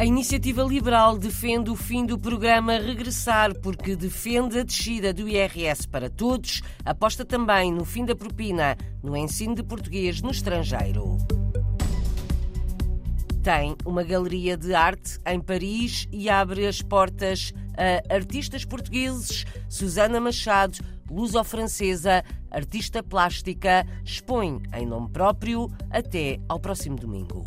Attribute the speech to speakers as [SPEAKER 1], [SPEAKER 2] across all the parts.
[SPEAKER 1] A iniciativa liberal defende o fim do programa Regressar, porque defende a descida do IRS para todos, aposta também no fim da propina no ensino de português no estrangeiro. Tem uma galeria de arte em Paris e abre as portas a artistas portugueses. Susana Machado, luso-francesa, artista plástica, expõe em nome próprio até ao próximo domingo.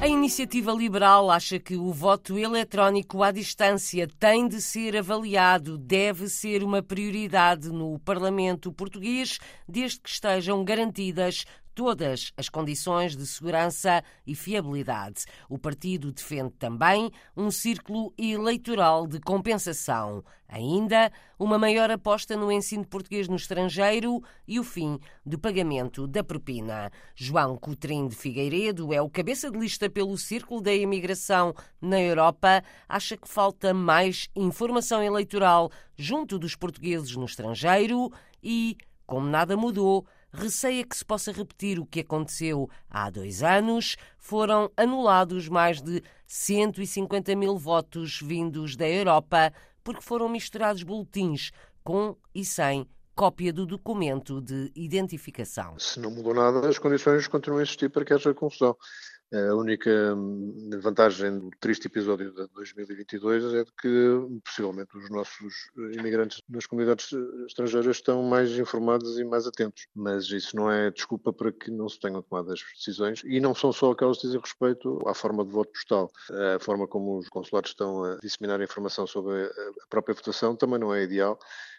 [SPEAKER 1] A iniciativa liberal acha que o voto eletrónico à distância tem de ser avaliado, deve ser uma prioridade no Parlamento português, desde que estejam garantidas todas as condições de segurança e fiabilidade. O partido defende também um círculo eleitoral de compensação. Ainda uma maior aposta no ensino português no estrangeiro e o fim do pagamento da propina. João Coutrinho de Figueiredo é o cabeça de lista pelo Círculo da Imigração na Europa. Acha que falta mais informação eleitoral junto dos portugueses no estrangeiro e, como nada mudou, receia que se possa repetir o que aconteceu há dois anos. Foram anulados mais de 150 mil votos vindos da Europa porque foram misturados boletins com e sem cópia do documento de identificação.
[SPEAKER 2] Se não mudou nada, as condições continuam a existir para que haja confusão. A única hum, vantagem do triste episódio de 2022 é de que, possivelmente, os nossos imigrantes nas comunidades estrangeiras estão mais informados e mais atentos. Mas isso não é desculpa para que não se tenham tomado as decisões. E não são só aquelas que dizem respeito à forma de voto postal. A forma como os consulados estão a disseminar informação sobre a própria votação também não é ideal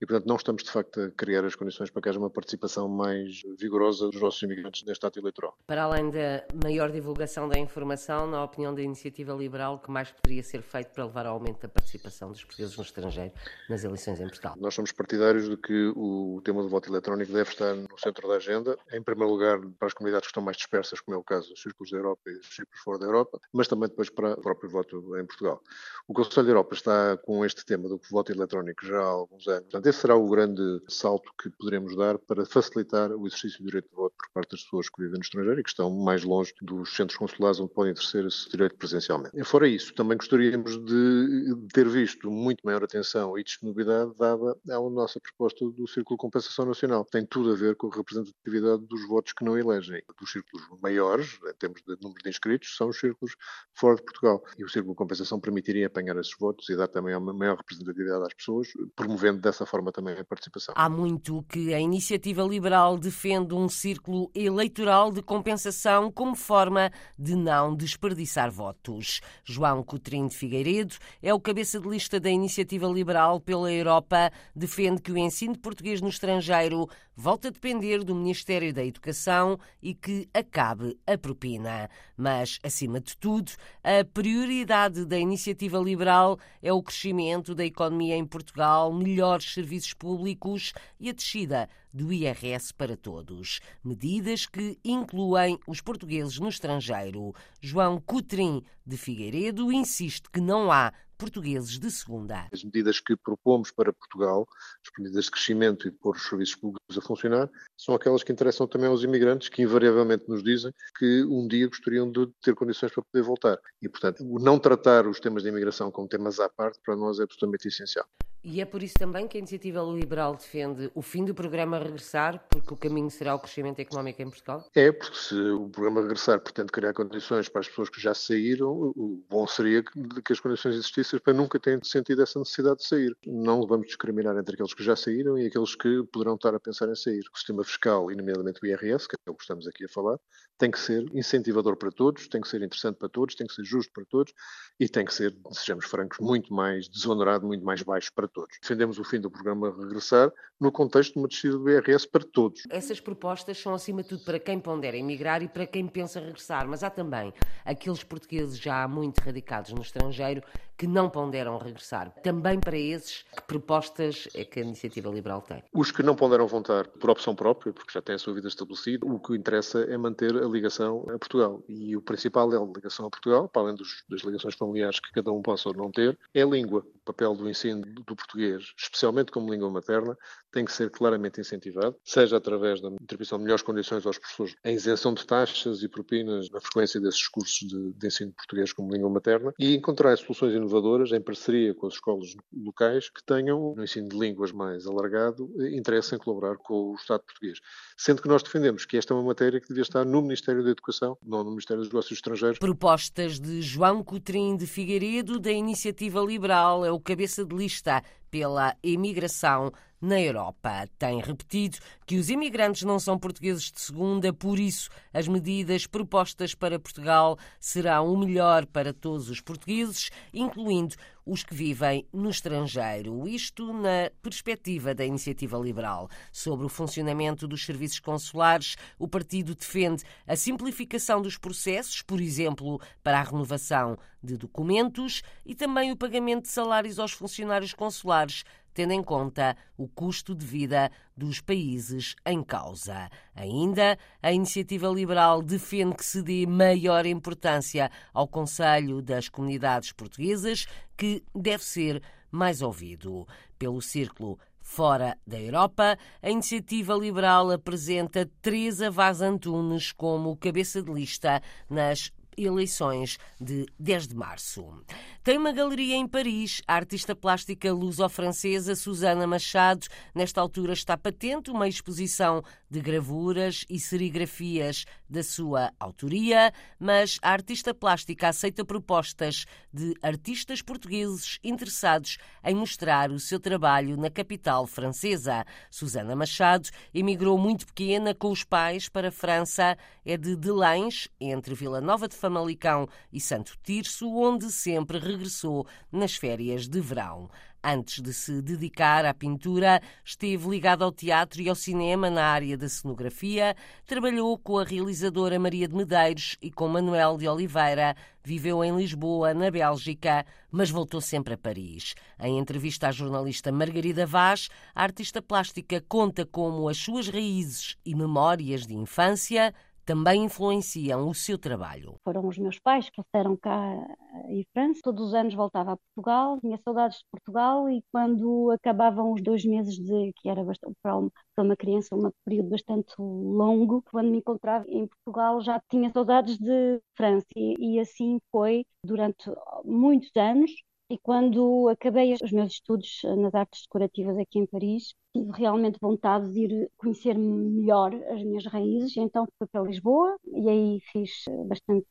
[SPEAKER 2] e, portanto, não estamos de facto a criar as condições para que haja uma participação mais vigorosa dos nossos imigrantes neste ato eleitoral.
[SPEAKER 1] Para além da maior divulgação da informação, na opinião da Iniciativa Liberal, o que mais poderia ser feito para levar ao aumento da participação dos portugueses no estrangeiro nas eleições em Portugal?
[SPEAKER 2] Nós somos partidários de que o tema do voto eletrónico deve estar no centro da agenda, em primeiro lugar para as comunidades que estão mais dispersas, como é o caso dos círculos da Europa e dos círculos fora da Europa, mas também depois para o próprio voto em Portugal. O Conselho da Europa está com este tema do voto eletrónico já há alguns anos. Portanto, esse será o grande salto que poderemos dar para facilitar o exercício do direito de voto por parte das pessoas que vivem no estrangeiro e que estão mais longe dos centros consulares onde podem exercer esse direito presencialmente. E fora isso, também gostaríamos de ter visto muito maior atenção e disponibilidade dada à nossa proposta do Círculo de Compensação Nacional. Tem tudo a ver com a representatividade dos votos que não elegem. Dos círculos maiores, em termos de número de inscritos, são os círculos fora de Portugal. E o Círculo de Compensação permitiria apanhar esses votos e dar também uma maior representatividade às pessoas, promovendo dessa forma também a participação.
[SPEAKER 1] Há muito que a iniciativa liberal defende um círculo eleitoral de compensação como forma de não desperdiçar votos. João Coutrinho de Figueiredo é o cabeça de lista da iniciativa liberal pela Europa, defende que o ensino de português no estrangeiro volta a depender do Ministério da Educação e que acabe a propina. Mas, acima de tudo, a prioridade da iniciativa liberal é o crescimento da economia em Portugal, melhores serviços públicos e a descida do IRS para todos. Medidas que incluem os portugueses no estrangeiro. João Coutrin de Figueiredo insiste que não há portugueses de segunda.
[SPEAKER 2] As medidas que propomos para Portugal, as medidas de crescimento e de pôr os serviços públicos a funcionar, são aquelas que interessam também aos imigrantes, que invariavelmente nos dizem que um dia gostariam de ter condições para poder voltar. E, portanto, não tratar os temas de imigração como temas à parte, para nós é absolutamente essencial.
[SPEAKER 1] E é por isso também que a Iniciativa Liberal defende o fim do programa Regressar, porque o caminho será o crescimento económico em Portugal?
[SPEAKER 2] É, porque se o programa Regressar pretende criar condições para as pessoas que já saíram, o bom seria que as condições existissem para nunca terem sentido essa necessidade de sair. Não vamos discriminar entre aqueles que já saíram e aqueles que poderão estar a pensar em sair. O sistema fiscal, e nomeadamente o IRS, que é o que estamos aqui a falar, tem que ser incentivador para todos, tem que ser interessante para todos, tem que ser justo para todos e tem que ser, sejamos francos, muito mais desonorado, muito mais baixo para todos. Defendemos o fim do programa Regressar no contexto de uma descida do IRS para todos.
[SPEAKER 1] Essas propostas são, acima de tudo, para quem pondera emigrar e para quem pensa regressar, mas há também aqueles portugueses já muito radicados no estrangeiro que não ponderam regressar. Também para esses, que propostas é que a Iniciativa Liberal tem?
[SPEAKER 2] Os que não ponderam voltar por opção própria, porque já têm a sua vida estabelecida, o que interessa é manter a ligação a Portugal. E o principal é a ligação a Portugal, para além dos, das ligações familiares que cada um possa ou não ter, é a língua. O papel do ensino do português, especialmente como língua materna, tem que ser claramente incentivado, seja através da atribuição de melhores condições aos professores, a isenção de taxas e propinas na frequência desses cursos de, de ensino de português como língua materna e encontrar soluções inovadoras em parceria com as escolas locais que tenham, no ensino de línguas mais alargado, interesse em colaborar com o Estado português. Sendo que nós defendemos que esta é uma matéria que devia estar no Ministério da Educação, não no Ministério dos Negócios Estrangeiros.
[SPEAKER 1] Propostas de João Coutrinho de Figueiredo, da Iniciativa Liberal, é o cabeça de lista pela imigração na Europa. Tem repetido que os imigrantes não são portugueses de segunda, por isso as medidas propostas para Portugal serão o melhor para todos os portugueses, incluindo os que vivem no estrangeiro. Isto na perspectiva da iniciativa liberal. Sobre o funcionamento dos serviços consulares, o partido defende a simplificação dos processos, por exemplo, para a renovação de documentos e também o pagamento de salários aos funcionários consulares tendo em conta o custo de vida dos países em causa. Ainda, a iniciativa liberal defende que se dê maior importância ao Conselho das Comunidades Portuguesas, que deve ser mais ouvido. Pelo Círculo Fora da Europa, a iniciativa liberal apresenta Teresa Vaz Antunes como cabeça de lista nas eleições de 10 de março. Tem uma galeria em Paris. A artista plástica luso-francesa Susana Machado, nesta altura, está patente uma exposição de gravuras e serigrafias da sua autoria, mas a artista plástica aceita propostas de artistas portugueses interessados em mostrar o seu trabalho na capital francesa. Susana Machado emigrou muito pequena com os pais para a França. É de Delães, entre Vila Nova de Famalicão e Santo Tirso, onde sempre regressou nas férias de verão. Antes de se dedicar à pintura, esteve ligado ao teatro e ao cinema na área da cenografia, trabalhou com a realizadora Maria de Medeiros e com Manuel de Oliveira, viveu em Lisboa, na Bélgica, mas voltou sempre a Paris. Em entrevista à jornalista Margarida Vaz, a artista plástica conta como as suas raízes e memórias de infância também influenciam o seu trabalho.
[SPEAKER 3] Foram os meus pais que trouxeram cá em França. Todos os anos voltava a Portugal, tinha saudades de Portugal e quando acabavam os dois meses de que era bastante, para uma criança um período bastante longo, quando me encontrava em Portugal já tinha saudades de França e, e assim foi durante muitos anos e quando acabei os meus estudos nas artes decorativas aqui em Paris, tive realmente vontade de ir conhecer melhor as minhas raízes, então fui para Lisboa e aí fiz bastante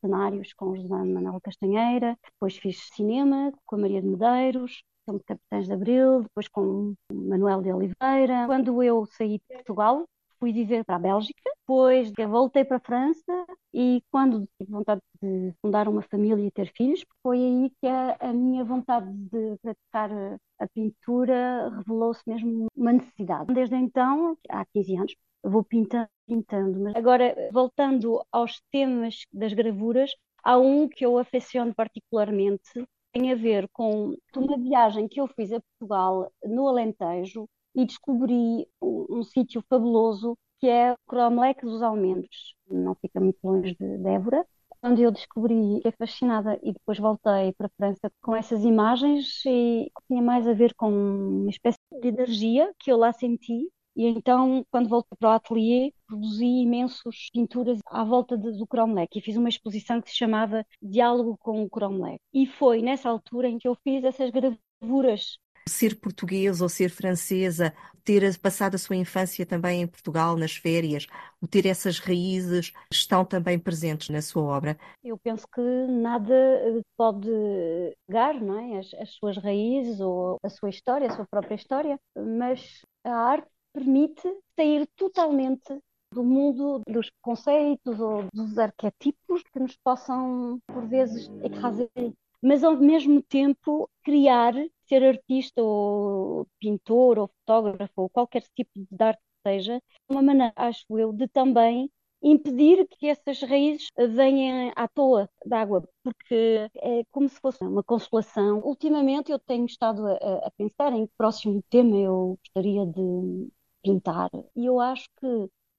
[SPEAKER 3] cenários com José Manuel Castanheira, depois fiz cinema com a Maria de Medeiros, de Capitães de Abril, depois com Manuel de Oliveira. Quando eu saí de Portugal, fui viver para a Bélgica, depois voltei para a França e quando tive vontade de fundar uma família e ter filhos, foi aí que a, a minha vontade de praticar a pintura revelou-se mesmo uma necessidade. Desde então, há 15 anos, vou pintando, pintando. Mas agora, voltando aos temas das gravuras, há um que eu afeciono particularmente, tem a ver com uma viagem que eu fiz a Portugal, no Alentejo, e descobri um, um sítio fabuloso que é o Cromlech dos Almendros. Não fica muito longe de, de Évora. Quando eu descobri, fiquei fascinada e depois voltei para a França com essas imagens e tinha mais a ver com uma espécie de energia que eu lá senti. E então, quando voltei para o ateliê, produzi imensos pinturas à volta de, do Cromlech e fiz uma exposição que se chamava Diálogo com o Cromlech. E foi nessa altura em que eu fiz essas gravuras
[SPEAKER 4] ser português ou ser francesa, ter passado a sua infância também em Portugal, nas férias, o ter essas raízes, estão também presentes na sua obra?
[SPEAKER 3] Eu penso que nada eh, pode negar não é? as, as suas raízes ou a sua história, a sua própria história, mas a arte permite sair totalmente do mundo dos conceitos ou dos arquétipos que nos possam, por vezes, écraser mas ao mesmo tempo criar, ser artista ou pintor ou fotógrafo ou qualquer tipo de arte que seja, uma maneira, acho eu, de também impedir que essas raízes venham à toa d'água, porque é como se fosse uma consolação. Ultimamente eu tenho estado a, a pensar em que próximo tema eu gostaria de pintar, e eu acho que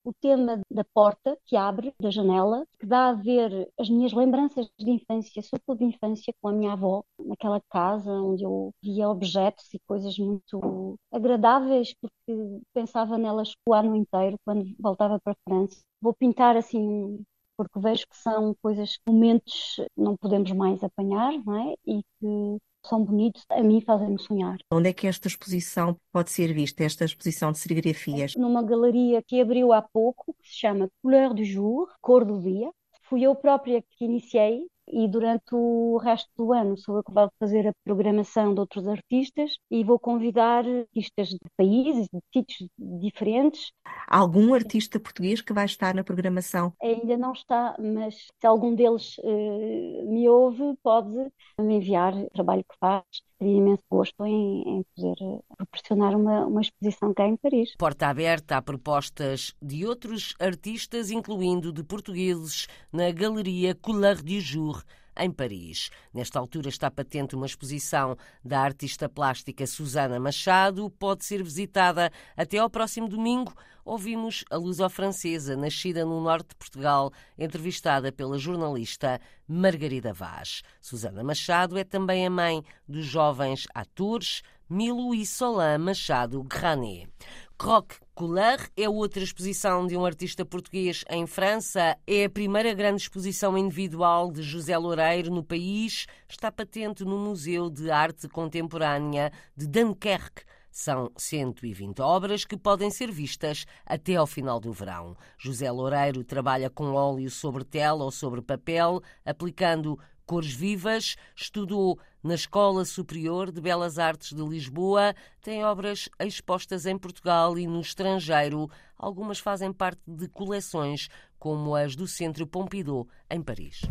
[SPEAKER 3] o tema da porta que abre, da janela, que dá a ver as minhas lembranças de infância, sobretudo de infância com a minha avó, naquela casa onde eu via objetos e coisas muito agradáveis, porque pensava nelas o ano inteiro quando voltava para a França. Vou pintar assim porque vejo que são coisas, momentos que não podemos mais apanhar, não é? E que são bonitos, a mim fazem-me sonhar.
[SPEAKER 4] Onde é que esta exposição pode ser vista, esta exposição de serigrafias?
[SPEAKER 3] Numa galeria que abriu há pouco, que se chama Couleur du Jour, Cor do Dia. Fui eu própria que iniciei e durante o resto do ano sou eu que vou fazer a programação de outros artistas e vou convidar artistas de países, de sítios diferentes.
[SPEAKER 4] Algum artista português que vai estar na programação?
[SPEAKER 3] Ainda não está, mas se algum deles uh, me ouve, pode me enviar o trabalho que faz. Teria imenso gosto em, em poder proporcionar uma, uma exposição cá em Paris.
[SPEAKER 1] Porta aberta a propostas de outros artistas, incluindo de portugueses, na Galeria Couleur du Jour em Paris. Nesta altura está patente uma exposição da artista plástica Susana Machado. Pode ser visitada até ao próximo domingo. Ouvimos a luso-francesa, nascida no norte de Portugal, entrevistada pela jornalista Margarida Vaz. Susana Machado é também a mãe dos jovens atores Milo e Solan Machado Granet. Croque Couleur é outra exposição de um artista português em França. É a primeira grande exposição individual de José Loureiro no país. Está patente no Museu de Arte Contemporânea de Dunkerque. São 120 obras que podem ser vistas até ao final do verão. José Loureiro trabalha com óleo sobre tela ou sobre papel, aplicando cores vivas, estudou na Escola Superior de Belas Artes de Lisboa, tem obras expostas em Portugal e no estrangeiro. Algumas fazem parte de coleções, como as do Centro Pompidou, em Paris.